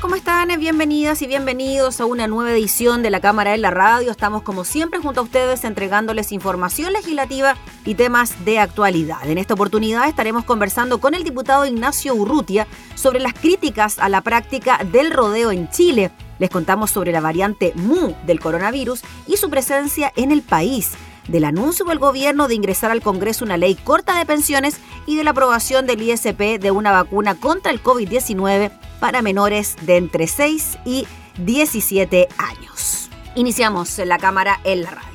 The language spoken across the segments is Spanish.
¿Cómo están? Bienvenidas y bienvenidos a una nueva edición de la Cámara en la Radio. Estamos como siempre junto a ustedes entregándoles información legislativa y temas de actualidad. En esta oportunidad estaremos conversando con el diputado Ignacio Urrutia sobre las críticas a la práctica del rodeo en Chile. Les contamos sobre la variante MU del coronavirus y su presencia en el país del anuncio del gobierno de ingresar al Congreso una ley corta de pensiones y de la aprobación del ISP de una vacuna contra el COVID-19 para menores de entre 6 y 17 años. Iniciamos la cámara en la radio.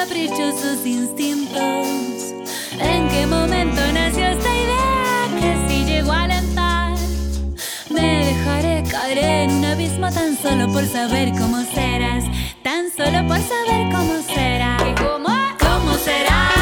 Caprichosos instintos. ¿En qué momento nació esta idea que si llego a alentar me dejaré caer en un abismo tan solo por saber cómo serás, tan solo por saber cómo será? ¿Cómo? ¿Cómo será?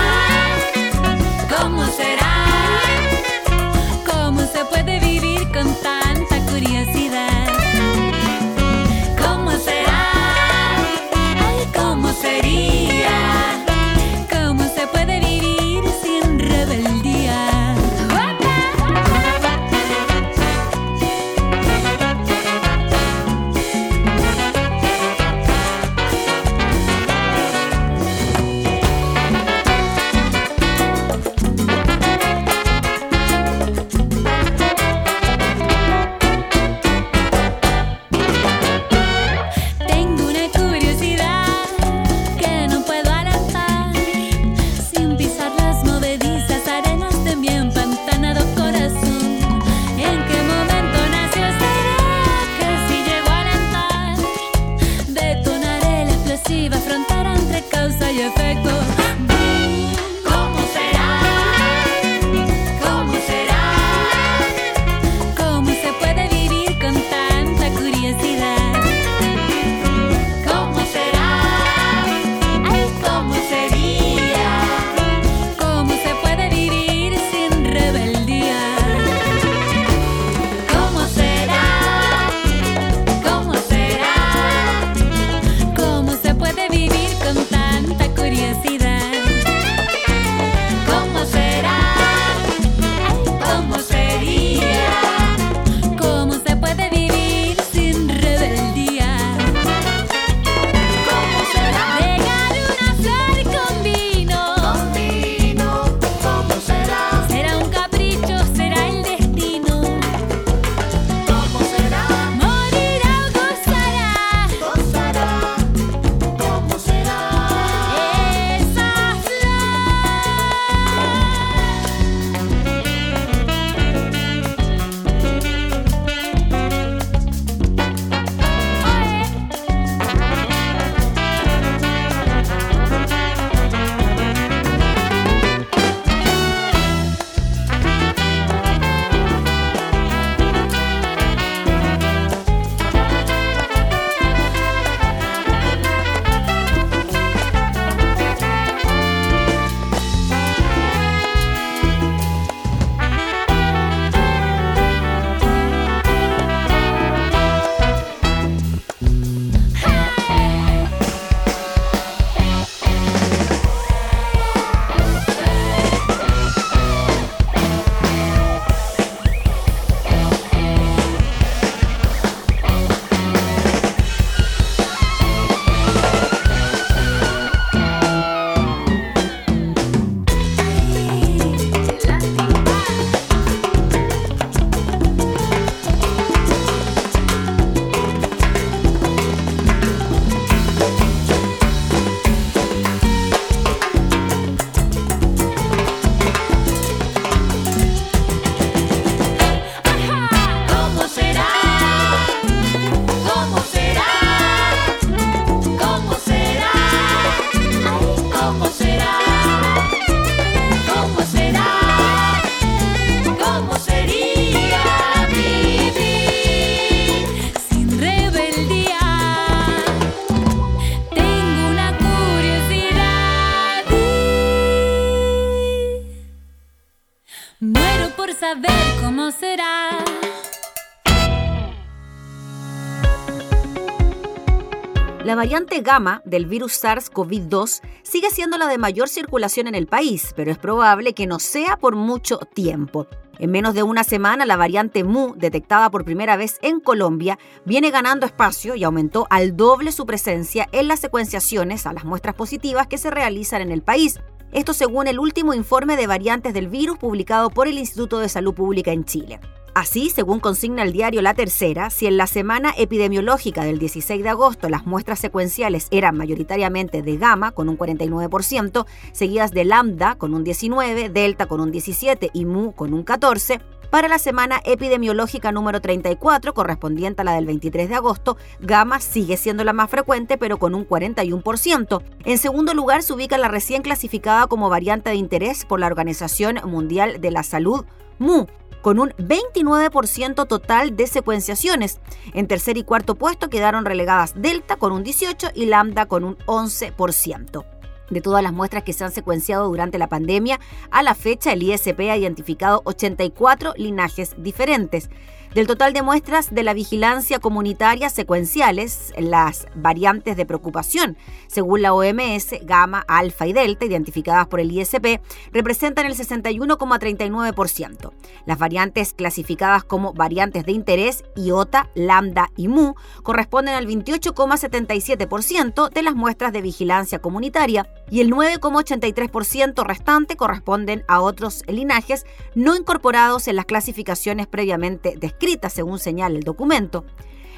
Variante gamma del virus SARS-CoV-2 sigue siendo la de mayor circulación en el país, pero es probable que no sea por mucho tiempo. En menos de una semana, la variante Mu, detectada por primera vez en Colombia, viene ganando espacio y aumentó al doble su presencia en las secuenciaciones a las muestras positivas que se realizan en el país. Esto según el último informe de variantes del virus publicado por el Instituto de Salud Pública en Chile. Así, según consigna el diario La Tercera, si en la semana epidemiológica del 16 de agosto las muestras secuenciales eran mayoritariamente de gamma, con un 49%, seguidas de lambda, con un 19%, delta, con un 17% y mu, con un 14%, para la semana epidemiológica número 34, correspondiente a la del 23 de agosto, gamma sigue siendo la más frecuente, pero con un 41%. En segundo lugar, se ubica la recién clasificada como variante de interés por la Organización Mundial de la Salud, MU, con un 29% total de secuenciaciones. En tercer y cuarto puesto quedaron relegadas Delta con un 18% y Lambda con un 11%. De todas las muestras que se han secuenciado durante la pandemia, a la fecha el ISP ha identificado 84 linajes diferentes. Del total de muestras de la vigilancia comunitaria secuenciales, las variantes de preocupación, según la OMS, gamma, alfa y delta, identificadas por el ISP, representan el 61,39%. Las variantes clasificadas como variantes de interés, iota, lambda y mu, corresponden al 28,77% de las muestras de vigilancia comunitaria y el 9,83% restante corresponden a otros linajes no incorporados en las clasificaciones previamente descritas según señala el documento.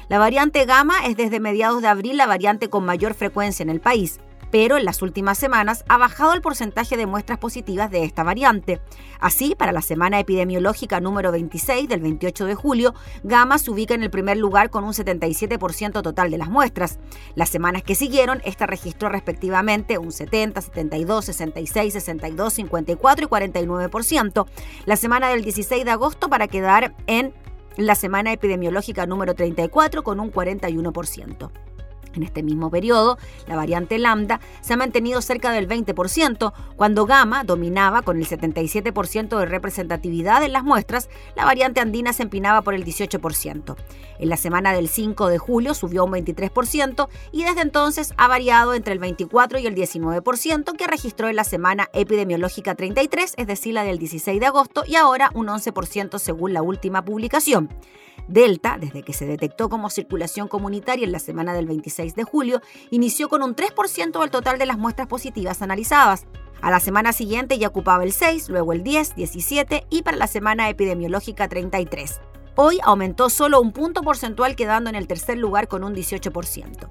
La variante gamma es desde mediados de abril la variante con mayor frecuencia en el país, pero en las últimas semanas ha bajado el porcentaje de muestras positivas de esta variante. Así, para la semana epidemiológica número 26 del 28 de julio, Gamma se ubica en el primer lugar con un 77% total de las muestras. Las semanas que siguieron, esta registró respectivamente un 70, 72, 66, 62, 54 y 49%. La semana del 16 de agosto para quedar en la semana epidemiológica número 34 con un 41%. En este mismo periodo, la variante lambda se ha mantenido cerca del 20%, cuando gamma dominaba con el 77% de representatividad en las muestras, la variante andina se empinaba por el 18%. En la semana del 5 de julio subió un 23% y desde entonces ha variado entre el 24 y el 19% que registró en la semana epidemiológica 33, es decir, la del 16 de agosto, y ahora un 11% según la última publicación. Delta, desde que se detectó como circulación comunitaria en la semana del 26 de julio, inició con un 3% del total de las muestras positivas analizadas. A la semana siguiente ya ocupaba el 6, luego el 10, 17 y para la semana epidemiológica 33. Hoy aumentó solo un punto porcentual quedando en el tercer lugar con un 18%.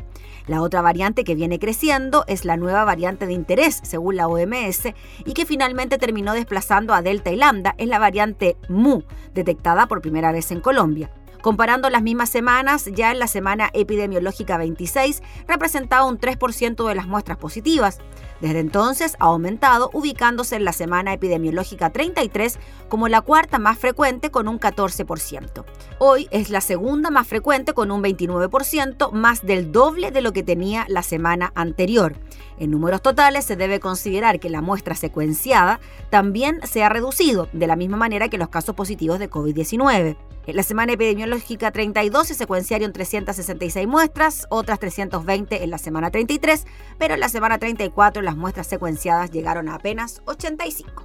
La otra variante que viene creciendo es la nueva variante de interés, según la OMS, y que finalmente terminó desplazando a Delta y Lambda, es la variante MU, detectada por primera vez en Colombia. Comparando las mismas semanas, ya en la semana epidemiológica 26 representaba un 3% de las muestras positivas. Desde entonces ha aumentado, ubicándose en la semana epidemiológica 33 como la cuarta más frecuente con un 14%. Hoy es la segunda más frecuente con un 29%, más del doble de lo que tenía la semana anterior. En números totales se debe considerar que la muestra secuenciada también se ha reducido, de la misma manera que los casos positivos de COVID-19. En la semana epidemiológica 32 se secuenciaron 366 muestras, otras 320 en la semana 33, pero en la semana 34 las muestras secuenciadas llegaron a apenas 85.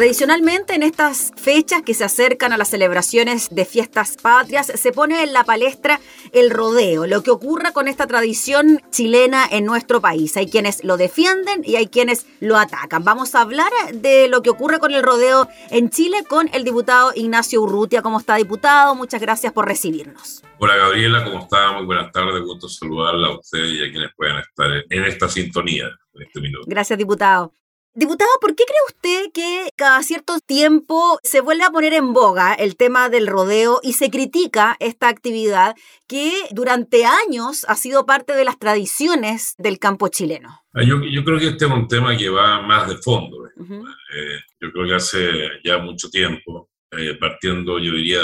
Tradicionalmente en estas fechas que se acercan a las celebraciones de fiestas patrias se pone en la palestra el rodeo, lo que ocurre con esta tradición chilena en nuestro país. Hay quienes lo defienden y hay quienes lo atacan. Vamos a hablar de lo que ocurre con el rodeo en Chile con el diputado Ignacio Urrutia. ¿Cómo está, diputado? Muchas gracias por recibirnos. Hola Gabriela, ¿cómo está? Muy buenas tardes, gusto saludarla a usted y a quienes puedan estar en esta sintonía en este minuto. Gracias, diputado. Diputado, ¿por qué cree usted que cada cierto tiempo se vuelve a poner en boga el tema del rodeo y se critica esta actividad que durante años ha sido parte de las tradiciones del campo chileno? Ah, yo, creo que este es un tema que va más de fondo. ¿eh? Eh, yo creo que hace ya mucho tiempo, eh, partiendo, yo diría,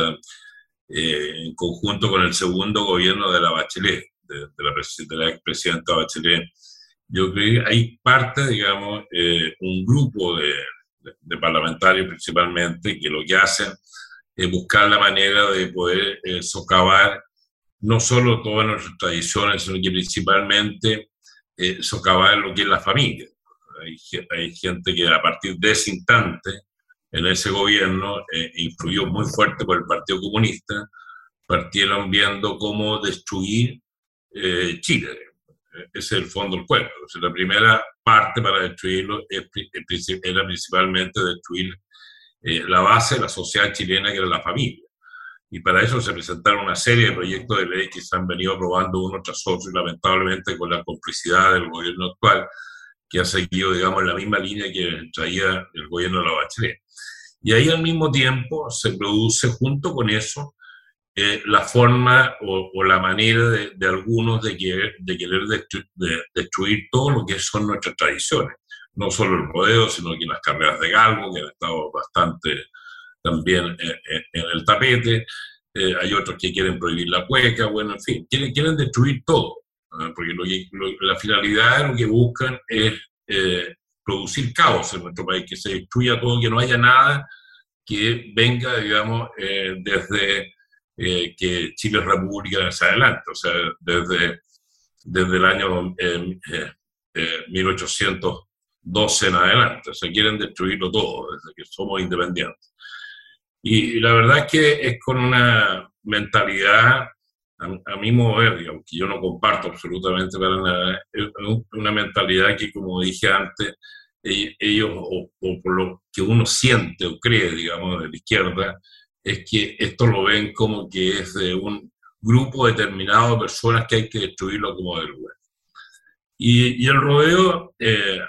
eh, en conjunto con el segundo gobierno de la Bachelet, de, la, de la expresidenta Bachelet. Yo creo que hay parte, digamos, eh, un grupo de, de, parlamentarios principalmente que lo que hacen es buscar la manera de poder eh, socavar no solo todas nuestras tradiciones, sino que principalmente socavar lo que es la familia. Hay, hay gente que a partir de ese instante en ese gobierno, eh, influyó muy fuerte por el Partido Comunista, partieron viendo cómo destruir eh, Chile. Ese es el fondo del cuento. la primera parte para destruirlo era principalmente destruir eh, la base de la sociedad chilena, que era la familia. Y para eso se presentaron una serie de proyectos de ley que se han venido aprobando uno tras otro y lamentablemente con la complicidad del gobierno actual, que ha seguido, digamos, la misma línea que traía el gobierno de la Bachelet. Y ahí al mismo tiempo se produce junto con eso eh, la forma o, la manera de, algunos de querer, de querer destruir todo lo que son nuestras tradiciones. No solo el rodeo, sino que las carreras de galgo, que han estado bastante también en, el tapete. Eh, hay otros que quieren prohibir la cueca, bueno, en fin, quieren, quieren destruir todo, porque la finalidad de lo que buscan es eh, producir caos en nuestro país, que se destruya todo, que no haya nada que venga, digamos, eh, desde eh, que Chile es república hacia adelante, o sea, desde, desde el año 1812 eh, en adelante, o sea, quieren destruirlo todo, desde que somos independientes. Y, la verdad es que es con una mentalidad, a, mi modo de ver, aunque yo no comparto absolutamente para nada, una mentalidad que, como dije antes, ellos, o, por lo que uno siente o cree, digamos, de la izquierda, es que esto lo ven como que es de un grupo determinado de personas que hay que destruirlo como del lugar. Y, el rodeo, eh,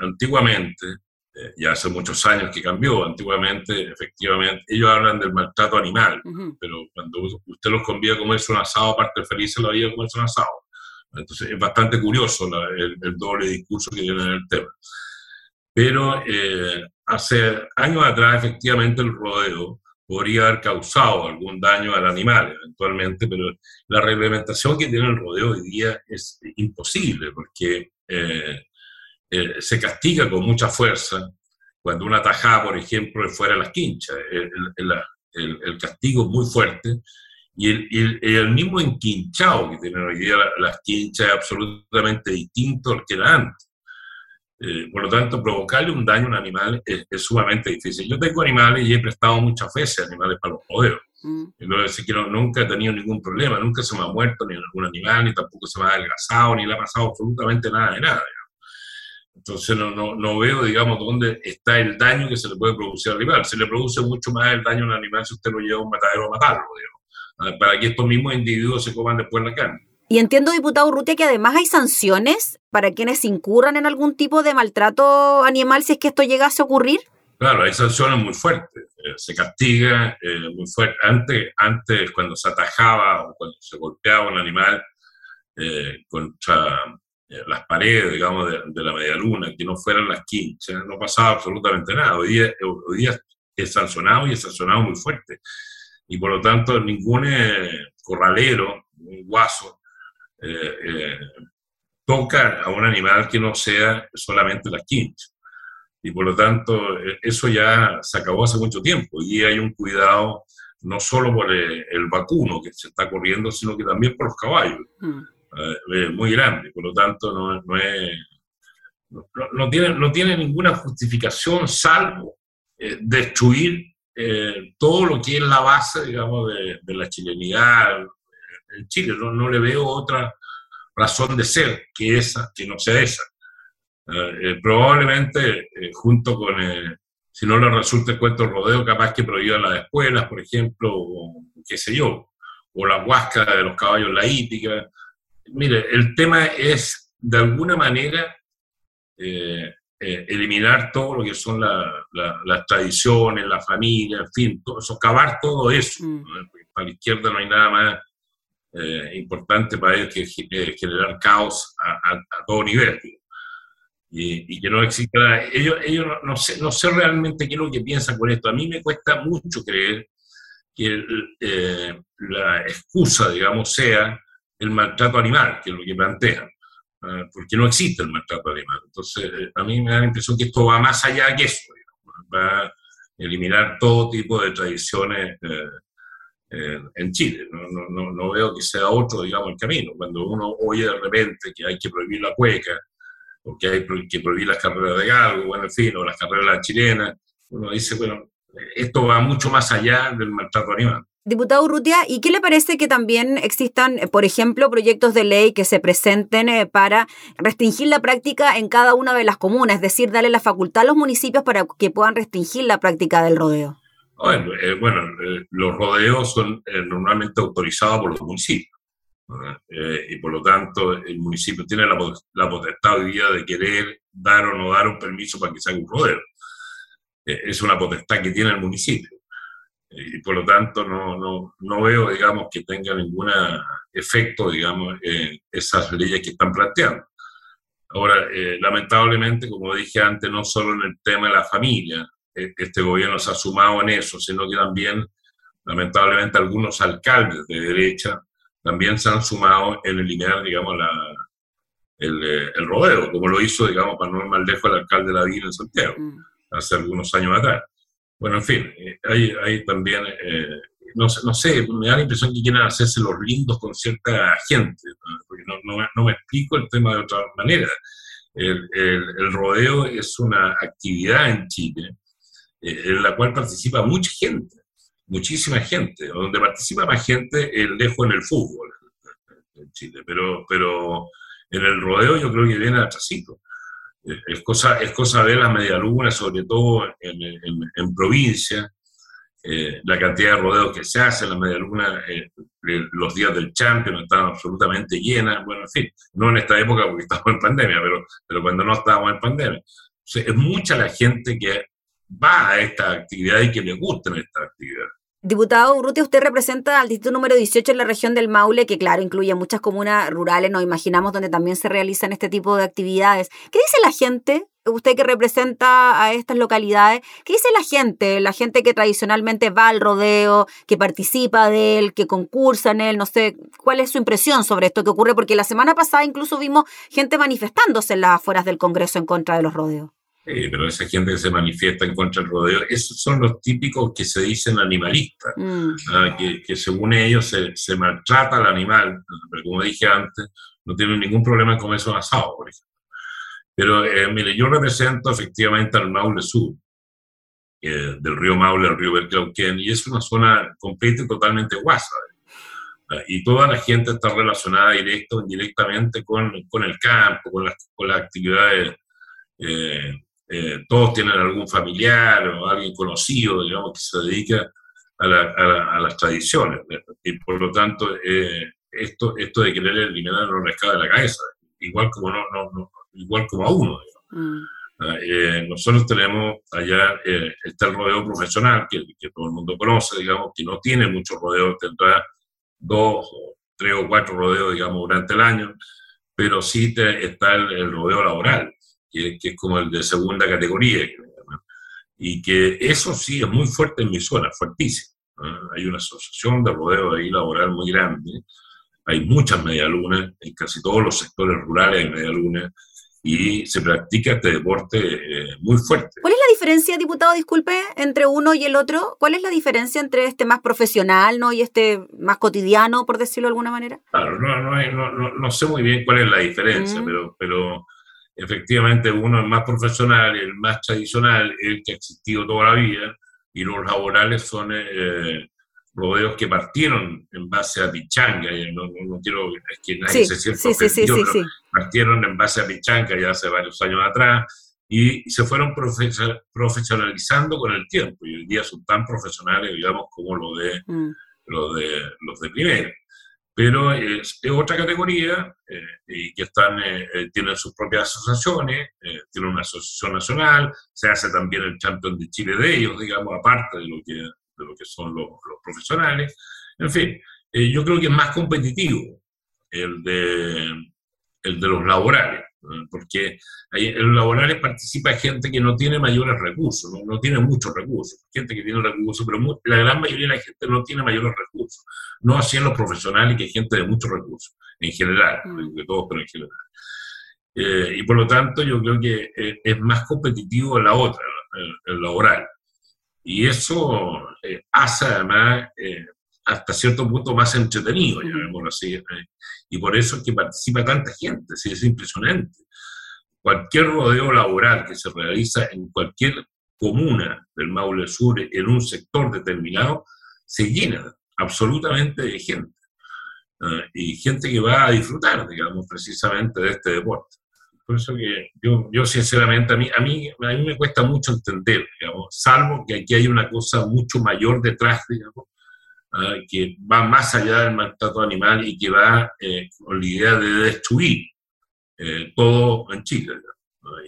antiguamente, eh, ya hace muchos años que cambió, antiguamente, efectivamente, ellos hablan del maltrato animal, pero cuando usted los convida a comerse un asado, aparte feliz la vida comerse un asado. Entonces es bastante curioso el, el, doble discurso que tienen en el tema. Pero eh, hace años atrás, efectivamente, el rodeo podría haber causado algún daño al animal eventualmente, pero la reglamentación que tiene el rodeo hoy día es imposible porque eh, eh, se castiga con mucha fuerza cuando una tajada, por ejemplo, es fuera de las quinchas. El, castigo es muy fuerte y el, mismo enquinchado que tienen hoy día las quinchas es absolutamente distinto al que era antes. Eh, por lo tanto, provocarle un daño a un animal es, sumamente difícil. Yo tengo animales y he prestado muchas veces animales para los rodeos. Mm. No decir que nunca he tenido ningún problema, nunca se me ha muerto ni algún animal, ni tampoco se me ha adelgazado, ni le ha pasado absolutamente nada de nada. Entonces no, no, no, veo, digamos, dónde está el daño que se le puede producir al animal. Se le produce mucho más el daño a un animal si usted lo lleva a un matadero a matarlo, digamos, para que estos mismos individuos se coman después la carne. Y entiendo, diputado Urrutia, que además hay sanciones para quienes incurran en algún tipo de maltrato animal si es que esto llegase a ocurrir. Claro, hay sanciones muy fuertes. Eh, se castiga eh, muy fuerte. Antes, antes, cuando se atajaba o cuando se golpeaba un animal eh, contra las paredes, digamos, de, la media luna, que no fueran las quinchas, no pasaba absolutamente nada. Hoy día, hoy día es sancionado y es sancionado muy fuerte. Y por lo tanto, ningún corralero, un guaso, eh, eh, toca a un animal que no sea solamente la quincha. Y por lo tanto, eh, eso ya se acabó hace mucho tiempo y hay un cuidado no solo por el, vacuno que se está corriendo, sino que también por los caballos, mm. muy grande. Por lo tanto, no, no, es, no, tiene, no tiene ninguna justificación salvo destruir todo lo que es la base, digamos, de, de la chilenidad, en Chile. No, no, le veo otra razón de ser que esa, que no sea esa. Eh, eh, probablemente, eh, junto con, si no le resulta el cuento rodeo, capaz que prohíban las escuelas, por ejemplo, o qué sé yo, o la huasca de los caballos, la hípica. Mire, el tema es, de alguna manera, eliminar todo lo que son las tradiciones, la familia, en fin, todo, socavar todo eso. Mm. Para la izquierda no hay nada más eh, importante para ellos que eh, generar caos a, todo nivel. Y, que no exista... Ellos, ellos no, sé, no sé realmente qué es lo que piensan con esto. A mí me cuesta mucho creer que eh, la excusa, digamos, sea el maltrato animal, que es lo que plantean, porque no existe el maltrato animal. Entonces, a mí me da la impresión que esto va más allá que eso, va a eliminar todo tipo de tradiciones en Chile. No, no, no, veo que sea otro, digamos, el camino. Cuando uno oye de repente que hay que prohibir la cueca, o que hay que prohibir las carreras de galgo, bueno, en fin, o las carreras chilenas, uno dice, bueno, esto va mucho más allá del maltrato animal. Diputado Urrutia, ¿y qué le parece que también existan, por ejemplo, proyectos de ley que se presenten eh, para restringir la práctica en cada una de las comunas, es decir, darle la facultad a los municipios para que puedan restringir la práctica del rodeo? Bueno, eh, bueno eh, los rodeos son eh, normalmente autorizados por los municipios. y por lo tanto, el municipio tiene la, la, potestad hoy día de querer dar o no dar un permiso para que se haga un rodeo. es una potestad que tiene el municipio. y por lo tanto, no, no, no veo, digamos, que tenga ningún efecto, digamos, esas leyes que están planteando. Ahora, lamentablemente, como dije antes, no solo en el tema de la familia, eh, este gobierno se ha sumado en eso, sino que también, lamentablemente, algunos alcaldes de derecha también se han sumado en eliminar, digamos, la, el, eh, el, rodeo, como lo hizo, digamos, para no ir más lejos, el alcalde de la Villa en Santiago, mm. hace algunos años atrás. Bueno, en fin, eh, hay, hay también, no, no, sé, me da la impresión que quieren hacerse los lindos con cierta gente, porque no, no, no me explico el tema de otra manera. El, el, el, rodeo es una actividad en Chile en la cual participa mucha gente, muchísima gente, donde participa más gente el lejos en el fútbol Chile, pero, pero en el rodeo yo creo que viene atrasito. es cosa, es cosa de la media luna, sobre todo en, en, provincia, eh, la cantidad de rodeos que se hacen, la media luna, eh, los días del Champion están absolutamente llenas, bueno, en fin, no en esta época porque estamos en pandemia, pero, pero cuando no estábamos en pandemia. es mucha la gente que va a esta actividad y que le gusta esta actividad. Diputado Urrutia, usted representa al distrito número 18 en la región del Maule, que claro, incluye muchas comunas rurales, nos imaginamos, donde también se realizan este tipo de actividades. ¿Qué dice la gente? Usted que representa a estas localidades, ¿qué dice la gente? La gente que tradicionalmente va al rodeo, que participa de él, que concursa en él, no sé, ¿cuál es su impresión sobre esto que ocurre? Porque la semana pasada incluso vimos gente manifestándose en las afueras del Congreso en contra de los rodeos. Eh, pero esa gente que se manifiesta en contra del rodeo, esos son los típicos que se dicen animalistas, mm. ah, que, según ellos se, se, maltrata al animal, pero como dije antes, no tienen ningún problema con eso asado, por ejemplo. Pero eh, mire, yo represento efectivamente al Maule Sur, eh, del río Maule al río Berklauquén, y es una zona completa y totalmente guasa. Ah, y toda la gente está relacionada directo o indirectamente con, con el campo, con las, con las actividades eh, todos tienen algún familiar o alguien conocido, digamos, que se dedica a, las tradiciones. Y por lo tanto, eh, esto, esto de querer eliminar no les cae de la cabeza, igual como, no, no, igual como a uno. Mm. Ah, eh, nosotros tenemos allá, está el rodeo profesional, que, todo el mundo conoce, digamos, que no tiene muchos rodeos, tendrá dos, tres o cuatro rodeos, digamos, durante el año, pero sí está el rodeo laboral, que, es como el de segunda categoría, y que eso sí es muy fuerte en mi zona, fuertísimo. Hay una asociación de rodeo ahí laboral muy grande, hay muchas medialunas, en casi todos los sectores rurales hay medialunas, y se practica este deporte eh, muy fuerte. ¿Cuál es la diferencia, diputado, disculpe, entre uno y el otro? ¿Cuál es la diferencia entre este más profesional ¿no? y este más cotidiano, por decirlo de alguna manera? Claro, no, no, no, sé muy bien cuál es la diferencia, mm. pero, pero efectivamente uno es más profesional, el más tradicional, el que ha existido toda la vida, y los laborales son eh, rodeos que partieron en base a pichanga, no, no, quiero que nadie se sienta ofendido, pero partieron en base a pichanga ya hace varios años atrás, y se fueron profesionalizando con el tiempo, y hoy día son tan profesionales, digamos, como lo de, mm. lo de los de primero pero es, otra categoría eh, y que están, eh, eh, tienen sus propias asociaciones, tienen una asociación nacional, se hace también el Champion de Chile de ellos, digamos, aparte de lo que, de lo que son los, los profesionales. En fin, yo creo que es más competitivo el de, el de los laborales porque en los laborales participa gente que no tiene mayores recursos, no, tiene muchos recursos, gente que tiene recursos, pero la gran mayoría de la gente no tiene mayores recursos, no así en los profesionales que hay gente de muchos recursos, en general, mm. de todos, pero en general. Eh, y por lo tanto yo creo que eh, es más competitivo la otra, el, laboral. Y eso eh, hace además hasta cierto punto más entretenido, llamémoslo así. Eh, y por eso es que participa tanta gente, ¿sí? es impresionante. Cualquier rodeo laboral que se realiza en cualquier comuna del Maule Sur, en un sector determinado, se llena absolutamente de gente. Eh, y gente que va a disfrutar, digamos, precisamente de este deporte. Por eso que yo, yo sinceramente, a mí, a, mí, a mí me cuesta mucho entender, digamos, salvo que aquí hay una cosa mucho mayor detrás, digamos, ¿ah? que va más allá del maltrato animal y que va eh, con la idea de destruir eh, todo en Chile.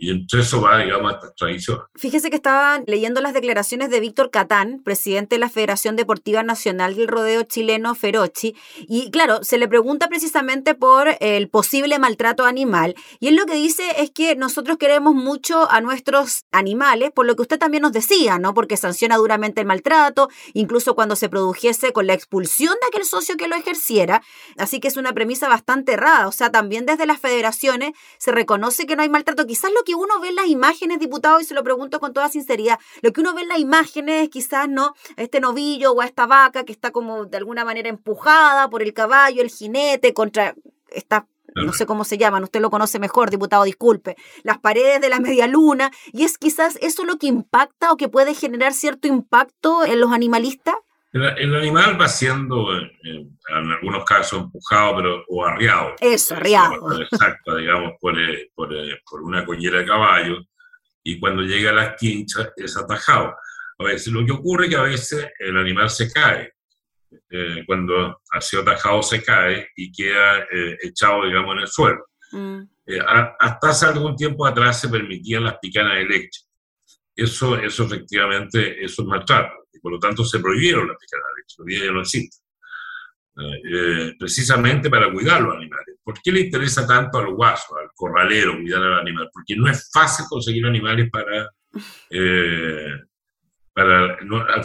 Y entre eso va, digamos, esta tradición. Fíjese que estaba leyendo las declaraciones de Víctor Catán, presidente de la Federación Deportiva Nacional del Rodeo Chileno, Ferochi, y claro, se le pregunta precisamente por el posible maltrato animal, y él lo que dice es que nosotros queremos mucho a nuestros animales, por lo que usted también nos decía, ¿no? Porque sanciona duramente el maltrato, incluso cuando se produjese con la expulsión de aquel socio que lo ejerciera, así que es una premisa bastante errada, o sea, también desde las federaciones se reconoce que no hay maltrato, quizás lo que uno ve en las imágenes, diputado, y se lo pregunto con toda sinceridad, lo que uno ve en las imágenes quizás, ¿no? Este novillo o esta vaca que está como de alguna manera empujada por el caballo, el jinete, contra esta no sé cómo se llaman, usted lo conoce mejor, diputado, disculpe, las paredes de la media luna, y es quizás eso lo que impacta o que puede generar cierto impacto en los animalistas. El, animal va siendo, eh, en, algunos casos, empujado pero, o arriado. Eso, arriado. Exacto, digamos, por, eh, por, eh, por, una collera de caballo. Y cuando llega a las quinchas es atajado. A veces lo que ocurre es que a veces el animal se cae. cuando ha sido atajado se cae y queda echado, digamos, en el suelo. Mm. hasta hace algún tiempo atrás se permitían las picanas de leche. Eso, eso efectivamente, eso es maltrato por lo tanto se prohibieron las leche, hoy día ya no existe. Eh, eh, precisamente para cuidar los animales. ¿Por qué le interesa tanto al guaso, al corralero, cuidar al animal? Porque no es fácil conseguir animales para... Eh, para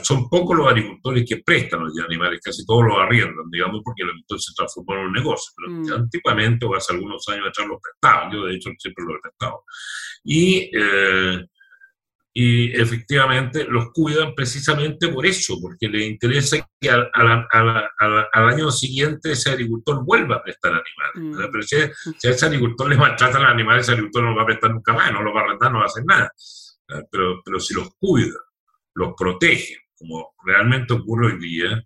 son pocos los agricultores que prestan los animales, casi todos los arriendan, digamos, porque el agricultor se transformó en un negocio. Pero mm. antiguamente, o hace algunos años atrás, los prestaban. Yo, de hecho, siempre los he prestado. Y y efectivamente los cuidan precisamente por eso, porque les interesa que al, año siguiente ese agricultor vuelva a prestar animales. Mm. Pero si, a ese agricultor le maltrata los animales, ese agricultor no lo va a prestar nunca más, no lo va a rentar, no va a hacer nada. Pero, pero si los cuida, los protege, como realmente ocurre hoy día,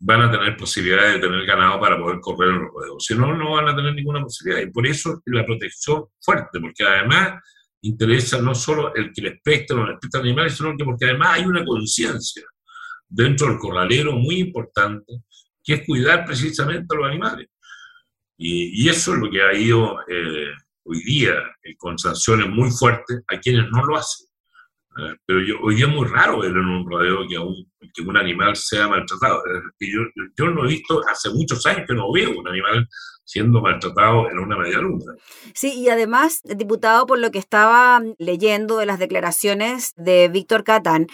van a tener posibilidades de tener ganado para poder correr en los ruedos. Si no, no van a tener ninguna posibilidad. Y por eso la protección fuerte, porque además interesa no solo el que les presta o no les presta animales, sino que porque además hay una conciencia dentro del corralero muy importante, que es cuidar precisamente a los animales. Y, eso es lo que ha ido eh, hoy día eh, con sanciones muy fuertes a quienes no lo hacen. Eh, pero yo, hoy es muy raro ver en un rodeo que un, un animal sea maltratado. Yo, yo no he visto, hace muchos años que no veo un animal siendo maltratado en una media luna. Sí, y además, diputado, por lo que estaba leyendo de las declaraciones de Víctor Catán,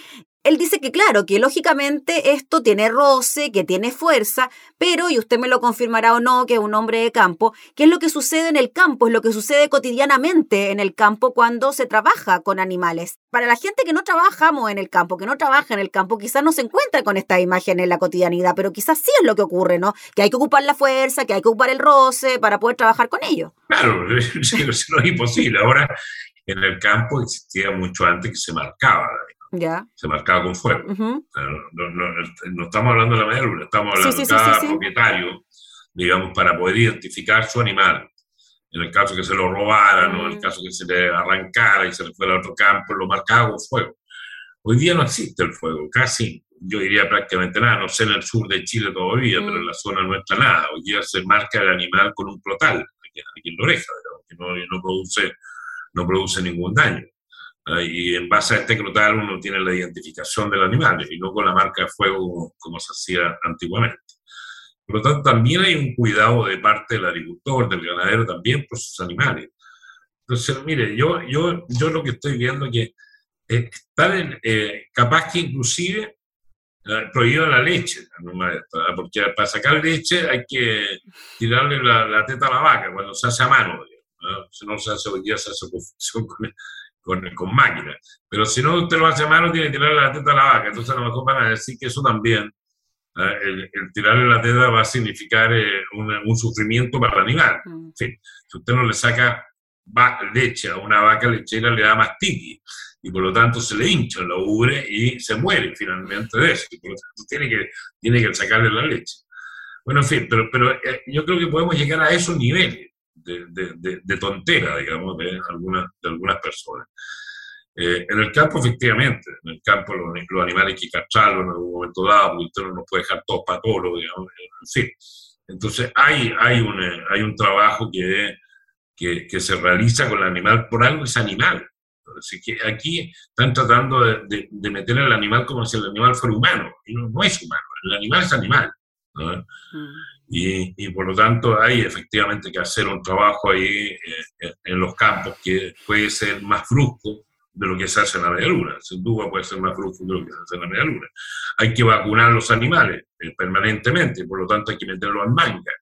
él dice que claro, que lógicamente esto tiene roce, que tiene fuerza, pero, y usted me lo confirmará o no, que es un hombre de campo, ¿qué es lo que sucede en el campo? Es lo que sucede cotidianamente en el campo cuando se trabaja con animales. Para la gente que no trabajamos en el campo, que no trabaja en el campo, quizás no se encuentra con esta imagen en la cotidianidad, pero quizás sí es lo que ocurre, ¿no? Que hay que ocupar la fuerza, que hay que ocupar el roce para poder trabajar con ellos. Claro, eso no es imposible. Ahora, en el campo existía mucho antes que se marcaba se marcaba con fuego. no, estamos hablando de la media luna, estamos hablando de cada propietario, digamos, para poder identificar su animal. En el caso que se lo robaran, o en el caso que se le arrancara y se le fuera a otro campo, lo marcaba con fuego. Hoy día no existe el fuego, casi, yo diría prácticamente nada, no sé en el sur de Chile todavía, pero en la zona nuestra nada. Hoy día se marca el animal con un plotal, aquí, en la oreja, que no, no, produce, no produce ningún daño. Y en base a este crotal uno tiene la identificación del animal y no con la marca de fuego como, se hacía antiguamente. Por lo tanto, también hay un cuidado de parte del agricultor, del ganadero también por sus animales. Entonces, mire, yo, yo, yo lo que estoy viendo es que eh, están eh, capaz que inclusive eh, la leche, porque para sacar leche hay que tirarle la, teta a la vaca cuando se hace a mano. Si no se hace hoy día, se hace con, con, con máquinas. Pero si no usted lo hace a mano, tiene que tirarle la teta a la vaca. Entonces a lo mejor van a decir que eso también, ¿eh? el, tirarle la teta va a significar eh, un, sufrimiento para el animal. Mm. si usted no le saca leche a una vaca lechera, le da mastitis. Y por lo tanto se le hincha la ubre y se muere finalmente de eso. Y por lo tanto tiene que, tiene que sacarle la leche. Bueno, en fin, pero, pero eh, yo creo que podemos llegar a esos niveles de, tontera, digamos, de algunas, de algunas personas. Eh, en el campo, efectivamente, en el campo los, animales hay que cacharlos en algún momento dado, porque usted no nos puede dejar todos patolos, digamos, en fin. Entonces, hay, hay, un, eh, hay un trabajo que, que, que, se realiza con el animal, por algo es animal. Así que aquí están tratando de, de, meter al animal como si el animal fuera humano, y no, no es humano, el animal es animal. ¿No? Mm. Y, por lo tanto hay efectivamente que hacer un trabajo ahí eh, en los campos que puede ser más brusco de lo que se hace en la media luna. Sin duda puede ser más brusco de lo que se hace en la media luna. Hay que vacunar los animales eh, permanentemente, por lo tanto hay que meterlos en manga.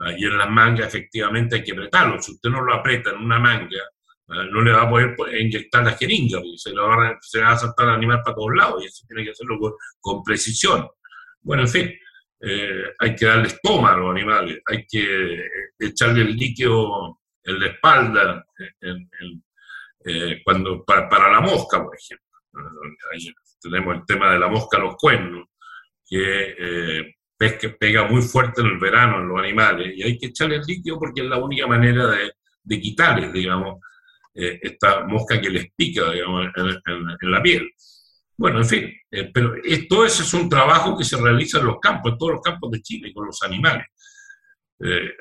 Ah, y en las mangas efectivamente hay que apretarlos. Si usted no lo aprieta en una manga, ah, no le va a poder inyectar la jeringa, porque se, va, se va a saltar el animal para todos lados y eso tiene que hacerlo con precisión. Bueno, en fin, eh, hay que darle estómago a los animales, hay que echarle el líquido en la espalda, eh, cuando, para, la mosca, por ejemplo. tenemos el tema de la mosca los cuernos. que eh, pega muy fuerte en el verano en los animales y hay que echarle el líquido porque es la única manera de, de quitarles, digamos, esta mosca que les pica, digamos, en, la piel. Bueno, en fin, eh, pero todo eso es un trabajo que se realiza en los campos, en todos los campos de Chile, con los animales. Eh,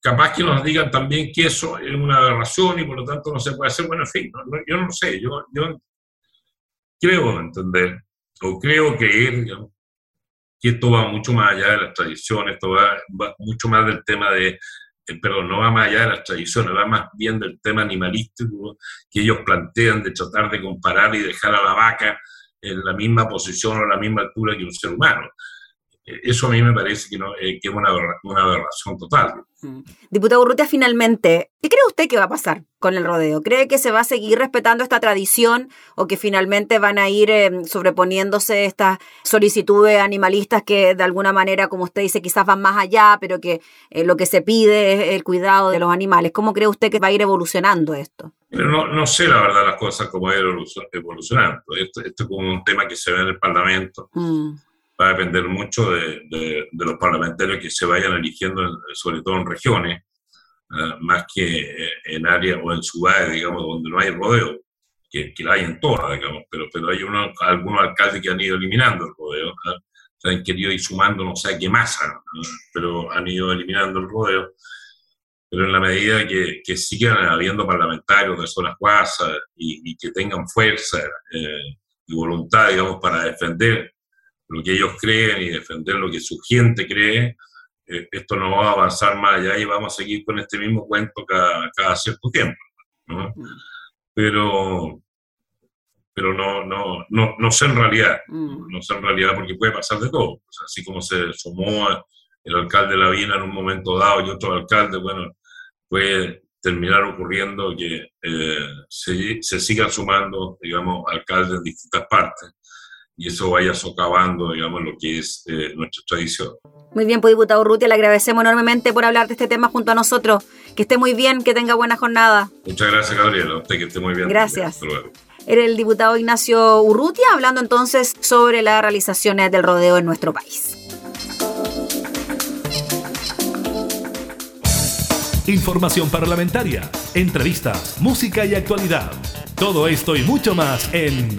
capaz que nos digan también que eso es una aberración y por lo tanto no se puede hacer. Bueno, en fin, yo no sé, yo, yo creo entender, o creo que, esto va mucho más allá de las tradiciones, esto va, mucho más del tema de, eh, pero no va más allá de las tradiciones, va más bien del tema animalístico que ellos plantean de tratar de comparar y dejar a la vaca en la misma posición o la misma altura que un ser humano. Eso a mí me parece que, no, eh, que es una, una, aberración total. Mm. Diputado Urrutia, finalmente, ¿qué cree usted que va a pasar con el rodeo? ¿Cree que se va a seguir respetando esta tradición o que finalmente van a ir eh, sobreponiéndose estas solicitudes animalistas que de alguna manera, como usted dice, quizás van más allá, pero que eh, lo que se pide es el cuidado de los animales? ¿Cómo cree usted que va a ir evolucionando esto? No, no sé la verdad las cosas cómo va a ir evolucionando. Esto, esto es como un tema que se ve en el Parlamento. Mm va a depender mucho de, de, los parlamentarios que se vayan eligiendo, sobre todo en regiones, eh, más que en áreas o en ciudades, digamos, donde no hay rodeo, que, que la hay en todas, digamos, pero, pero hay unos, algunos alcaldes que han ido eliminando el rodeo, ¿eh? se han querido ir sumando no sé qué masa, pero han ido eliminando el rodeo. Pero en la medida que, que sigan habiendo parlamentarios de zonas guasas y, y, que tengan fuerza eh, y voluntad, digamos, para defender lo que ellos creen y defender lo que su gente cree, eh, esto no va a avanzar más allá y vamos a seguir con este mismo cuento cada, cada cierto tiempo. ¿no? Mm. Pero, pero no, no, no, no sé en realidad, mm. no sé en realidad porque puede pasar de todo. así como se sumó el alcalde de La Vina en un momento dado y otro alcalde, bueno, puede terminar ocurriendo que eh, se, se sigan sumando, digamos, alcaldes en distintas partes y eso vaya socavando, digamos, lo que es eh, nuestra tradición. Muy bien, pues diputado Rutia, le agradecemos enormemente por hablar de este tema junto a nosotros. Que esté muy bien, que tenga buena jornada. Muchas gracias, Gabriela. usted que esté muy bien. Gracias. Era el diputado Ignacio Urrutia hablando entonces sobre las realizaciones del rodeo en nuestro país. Información parlamentaria, entrevistas, música y actualidad. Todo esto y mucho más en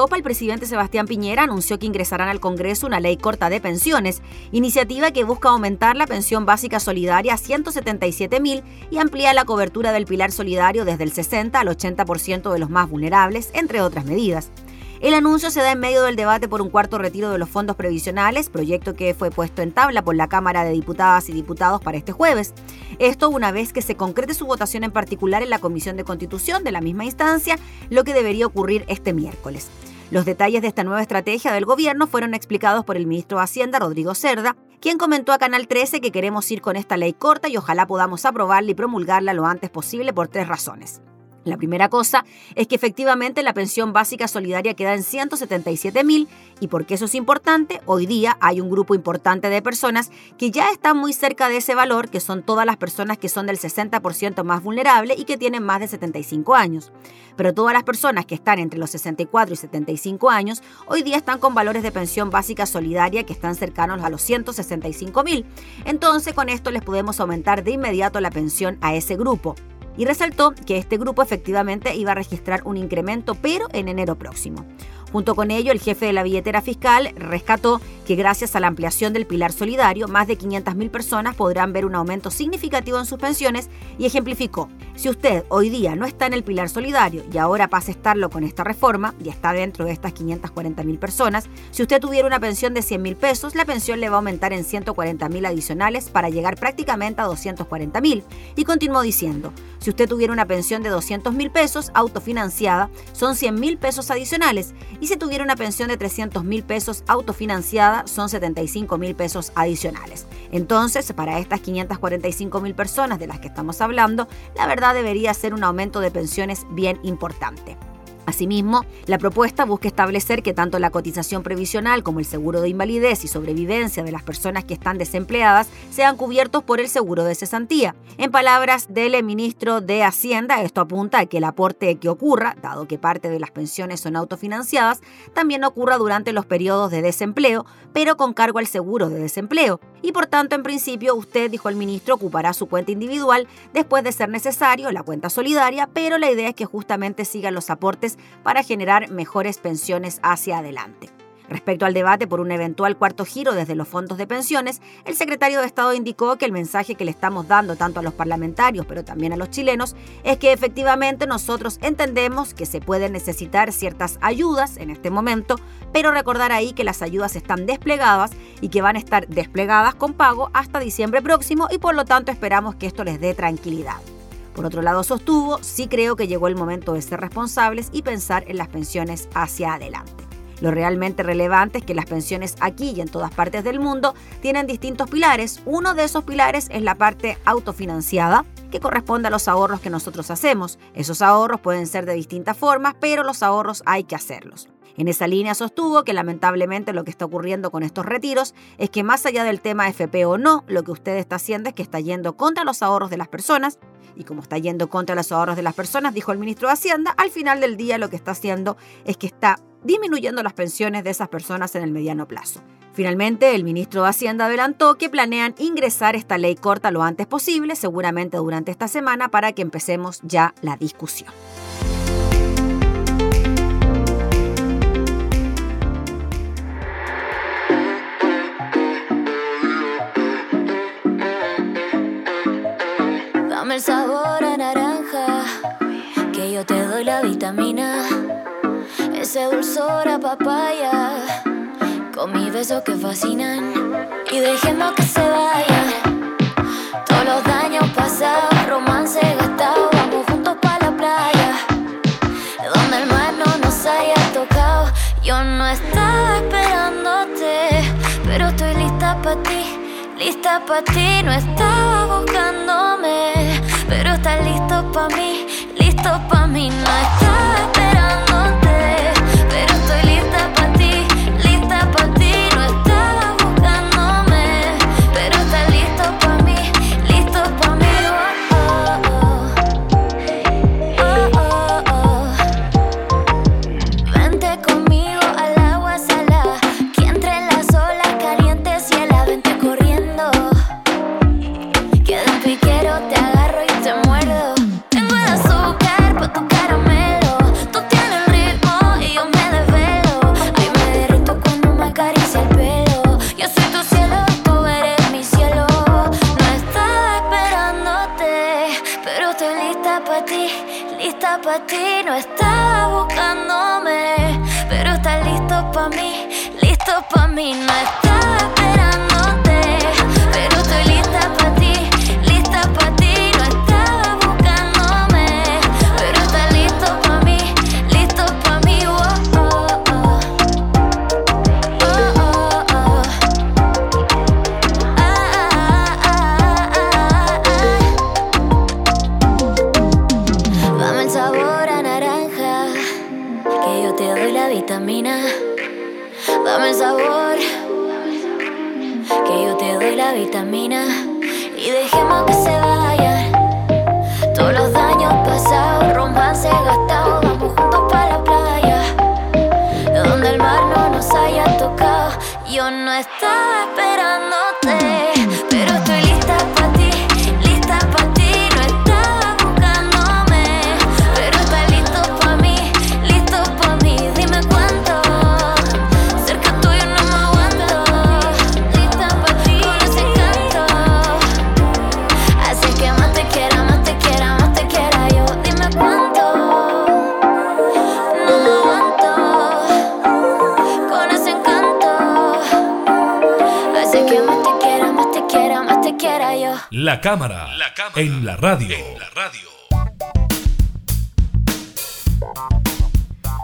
El presidente Sebastián Piñera anunció que ingresarán al Congreso una ley corta de pensiones, iniciativa que busca aumentar la pensión básica solidaria a 177 mil y ampliar la cobertura del pilar solidario desde el 60 al 80% de los más vulnerables, entre otras medidas. El anuncio se da en medio del debate por un cuarto retiro de los fondos previsionales, proyecto que fue puesto en tabla por la Cámara de Diputadas y Diputados para este jueves. Esto una vez que se concrete su votación en particular en la Comisión de Constitución de la misma instancia, lo que debería ocurrir este miércoles. Los detalles de esta nueva estrategia del gobierno fueron explicados por el ministro de Hacienda, Rodrigo Cerda, quien comentó a Canal 13 que queremos ir con esta ley corta y ojalá podamos aprobarla y promulgarla lo antes posible por tres razones. La primera cosa es que efectivamente la pensión básica solidaria queda en 177 mil y porque eso es importante, hoy día hay un grupo importante de personas que ya están muy cerca de ese valor, que son todas las personas que son del 60% más vulnerable y que tienen más de 75 años. Pero todas las personas que están entre los 64 y 75 años hoy día están con valores de pensión básica solidaria que están cercanos a los 165 mil. Entonces con esto les podemos aumentar de inmediato la pensión a ese grupo y resaltó que este grupo efectivamente iba a registrar un incremento, pero en enero próximo. Junto con ello, el jefe de la billetera fiscal rescató que gracias a la ampliación del pilar solidario, más de 500.000 personas podrán ver un aumento significativo en sus pensiones y ejemplificó, si usted hoy día no está en el pilar solidario y ahora pasa a estarlo con esta reforma y está dentro de estas 540.000 personas, si usted tuviera una pensión de 100.000 pesos, la pensión le va a aumentar en 140.000 adicionales para llegar prácticamente a 240.000. Y continuó diciendo, si usted tuviera una pensión de 200.000 pesos autofinanciada, son 100.000 pesos adicionales y si tuviera una pensión de 300 mil pesos autofinanciada son 75 mil pesos adicionales. Entonces, para estas 545 mil personas de las que estamos hablando, la verdad debería ser un aumento de pensiones bien importante. Asimismo, la propuesta busca establecer que tanto la cotización previsional como el seguro de invalidez y sobrevivencia de las personas que están desempleadas sean cubiertos por el seguro de cesantía. En palabras del ministro de Hacienda, esto apunta a que el aporte que ocurra, dado que parte de las pensiones son autofinanciadas, también ocurra durante los periodos de desempleo, pero con cargo al seguro de desempleo. Y por tanto, en principio, usted, dijo el ministro, ocupará su cuenta individual después de ser necesario la cuenta solidaria, pero la idea es que justamente sigan los aportes para generar mejores pensiones hacia adelante. Respecto al debate por un eventual cuarto giro desde los fondos de pensiones, el secretario de Estado indicó que el mensaje que le estamos dando tanto a los parlamentarios, pero también a los chilenos, es que efectivamente nosotros entendemos que se pueden necesitar ciertas ayudas en este momento, pero recordar ahí que las ayudas están desplegadas y que van a estar desplegadas con pago hasta diciembre próximo y por lo tanto esperamos que esto les dé tranquilidad. Por otro lado, sostuvo, sí creo que llegó el momento de ser responsables y pensar en las pensiones hacia adelante. Lo realmente relevante es que las pensiones aquí y en todas partes del mundo tienen distintos pilares. Uno de esos pilares es la parte autofinanciada, que corresponde a los ahorros que nosotros hacemos. Esos ahorros pueden ser de distintas formas, pero los ahorros hay que hacerlos. En esa línea sostuvo que lamentablemente lo que está ocurriendo con estos retiros es que más allá del tema FP o no, lo que usted está haciendo es que está yendo contra los ahorros de las personas y como está yendo contra los ahorros de las personas, dijo el ministro de Hacienda, al final del día lo que está haciendo es que está disminuyendo las pensiones de esas personas en el mediano plazo. Finalmente, el ministro de Hacienda adelantó que planean ingresar esta ley corta lo antes posible, seguramente durante esta semana, para que empecemos ya la discusión. Dame el sabor a naranja, que yo te doy la vitamina. Ese dulzor a papaya, con mis besos que fascinan. Y dejemos que se vayan todos los daños pasados, romance gastado. Vamos juntos para la playa, donde el mar no nos haya tocado. Yo no estaba esperándote, pero estoy lista para ti. Lista pa' ti, no estaba buscándome, listo pa' mí, no estaba esperándote, pero estoy lista para La cámara, en la radio.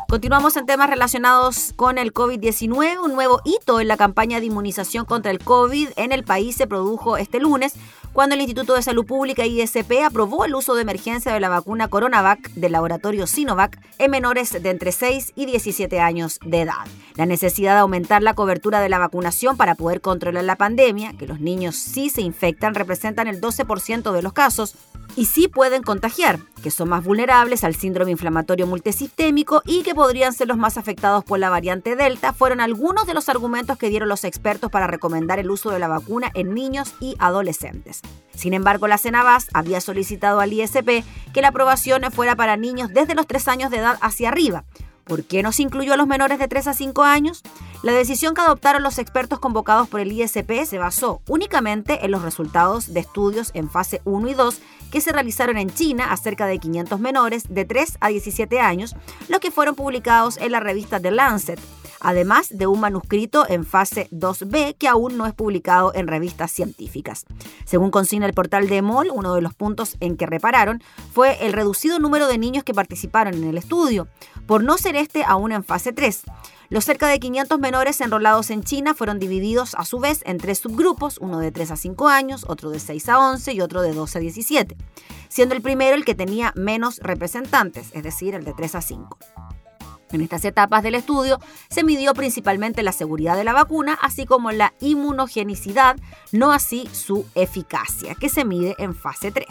Continuamos en temas relacionados con el COVID-19. Un nuevo hito en la campaña de inmunización contra el COVID en el país se produjo este lunes cuando el Instituto de Salud Pública ISP aprobó el uso de emergencia de la vacuna Coronavac del laboratorio Sinovac en menores de entre 6 y 17 años de edad. La necesidad de aumentar la cobertura de la vacunación para poder controlar la pandemia, que los niños sí se infectan, representan el 12% de los casos y sí pueden contagiar, que son más vulnerables al síndrome inflamatorio multisistémico y que podrían ser los más afectados por la variante Delta, fueron algunos de los argumentos que dieron los expertos para recomendar el uso de la vacuna en niños y adolescentes. Sin embargo, la Cenabas había solicitado al ISP que la aprobación fuera para niños desde los 3 años de edad hacia arriba. ¿Por qué no se incluyó a los menores de 3 a 5 años? La decisión que adoptaron los expertos convocados por el ISP se basó únicamente en los resultados de estudios en fase 1 y 2 que se realizaron en China a cerca de 500 menores de 3 a 17 años, los que fueron publicados en la revista The Lancet, además de un manuscrito en fase 2B que aún no es publicado en revistas científicas. Según consigna el portal de EMOL, uno de los puntos en que repararon fue el reducido número de niños que participaron en el estudio, por no ser este aún en fase 3. Los cerca de 500 menores enrolados en China fueron divididos a su vez en tres subgrupos, uno de 3 a 5 años, otro de 6 a 11 y otro de 12 a 17, siendo el primero el que tenía menos representantes, es decir, el de 3 a 5. En estas etapas del estudio se midió principalmente la seguridad de la vacuna, así como la inmunogenicidad, no así su eficacia, que se mide en fase 3.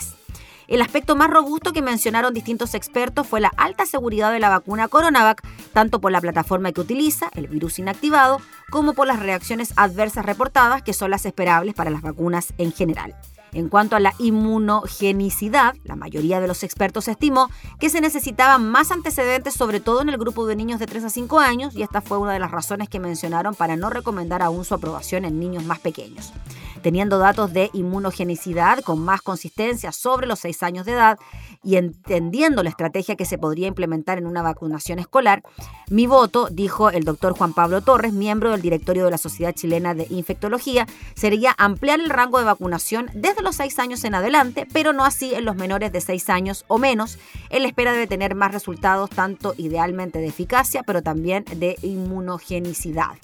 El aspecto más robusto que mencionaron distintos expertos fue la alta seguridad de la vacuna Coronavac, tanto por la plataforma que utiliza, el virus inactivado, como por las reacciones adversas reportadas, que son las esperables para las vacunas en general. En cuanto a la inmunogenicidad, la mayoría de los expertos estimó que se necesitaban más antecedentes, sobre todo en el grupo de niños de 3 a 5 años, y esta fue una de las razones que mencionaron para no recomendar aún su aprobación en niños más pequeños. Teniendo datos de inmunogenicidad con más consistencia sobre los 6 años de edad y entendiendo la estrategia que se podría implementar en una vacunación escolar, mi voto, dijo el doctor Juan Pablo Torres, miembro del directorio de la Sociedad Chilena de Infectología, sería ampliar el rango de vacunación desde los 6 años en adelante, pero no así en los menores de 6 años o menos. En la espera de tener más resultados, tanto idealmente de eficacia, pero también de inmunogenicidad.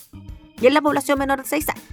Y en la población menor de 6 años.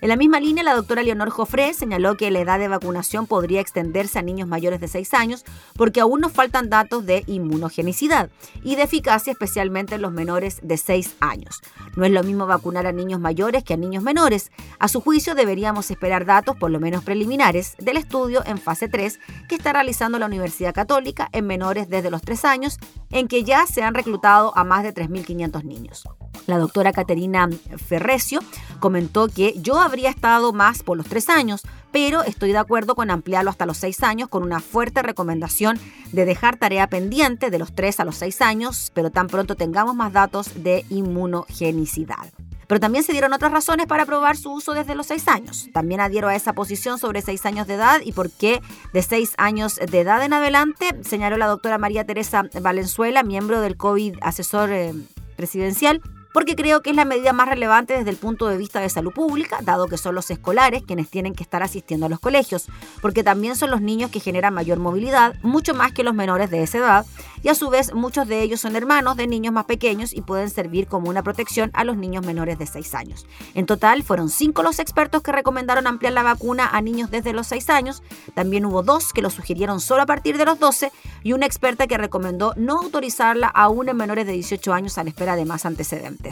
En la misma línea, la doctora Leonor Joffre señaló que la edad de vacunación podría extenderse a niños mayores de 6 años porque aún nos faltan datos de inmunogenicidad y de eficacia, especialmente en los menores de 6 años. No es lo mismo vacunar a niños mayores que a niños menores. A su juicio, deberíamos esperar datos, por lo menos preliminares, del estudio en fase 3 que está realizando la Universidad Católica en menores desde los 3 años, en que ya se han reclutado a más de 3.500 niños. La doctora Caterina Ferrecio comentó que yo habría estado más por los tres años, pero estoy de acuerdo con ampliarlo hasta los seis años con una fuerte recomendación de dejar tarea pendiente de los tres a los seis años, pero tan pronto tengamos más datos de inmunogenicidad. Pero también se dieron otras razones para aprobar su uso desde los seis años. También adhiero a esa posición sobre seis años de edad y por qué de seis años de edad en adelante, señaló la doctora María Teresa Valenzuela, miembro del COVID asesor eh, presidencial porque creo que es la medida más relevante desde el punto de vista de salud pública, dado que son los escolares quienes tienen que estar asistiendo a los colegios, porque también son los niños que generan mayor movilidad, mucho más que los menores de esa edad, y a su vez muchos de ellos son hermanos de niños más pequeños y pueden servir como una protección a los niños menores de 6 años. En total, fueron 5 los expertos que recomendaron ampliar la vacuna a niños desde los 6 años, también hubo dos que lo sugirieron solo a partir de los 12 y una experta que recomendó no autorizarla aún en menores de 18 años a la espera de más antecedentes.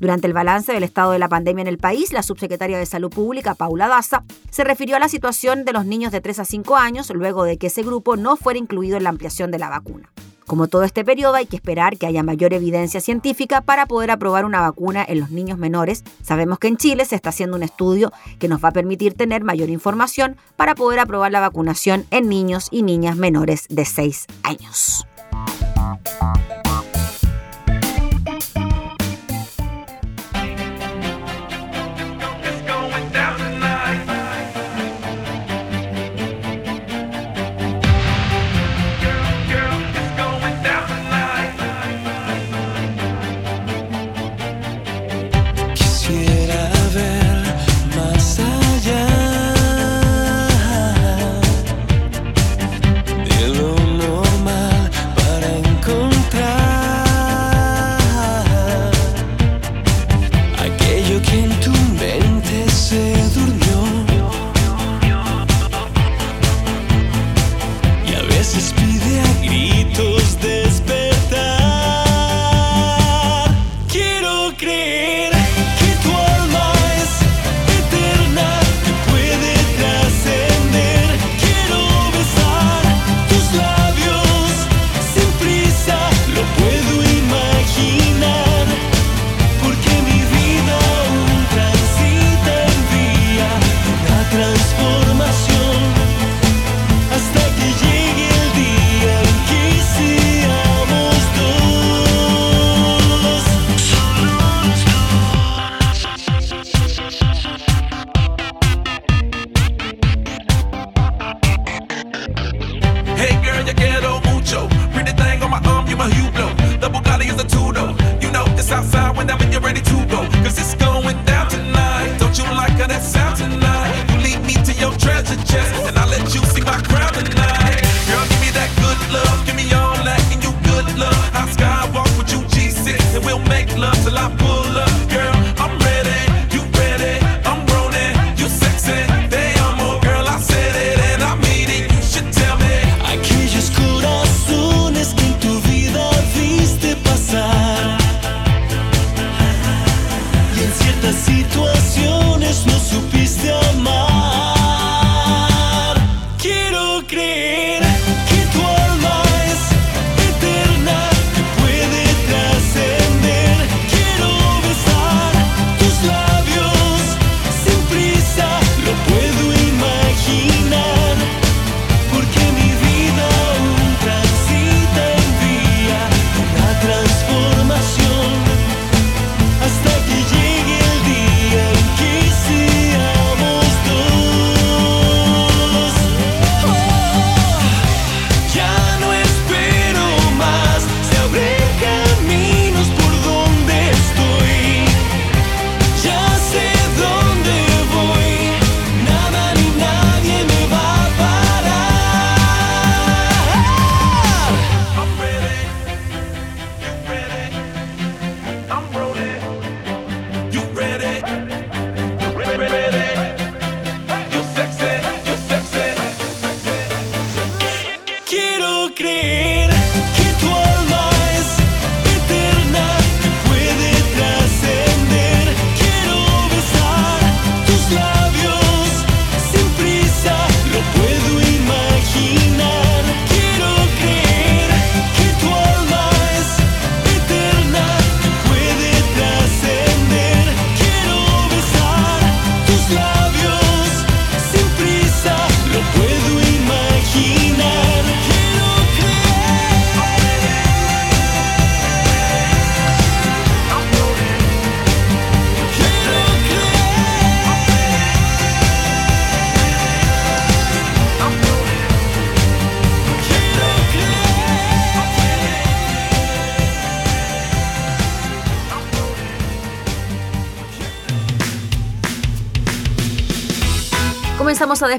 Durante el balance del estado de la pandemia en el país, la subsecretaria de Salud Pública, Paula Daza, se refirió a la situación de los niños de 3 a 5 años luego de que ese grupo no fuera incluido en la ampliación de la vacuna. Como todo este periodo, hay que esperar que haya mayor evidencia científica para poder aprobar una vacuna en los niños menores. Sabemos que en Chile se está haciendo un estudio que nos va a permitir tener mayor información para poder aprobar la vacunación en niños y niñas menores de 6 años.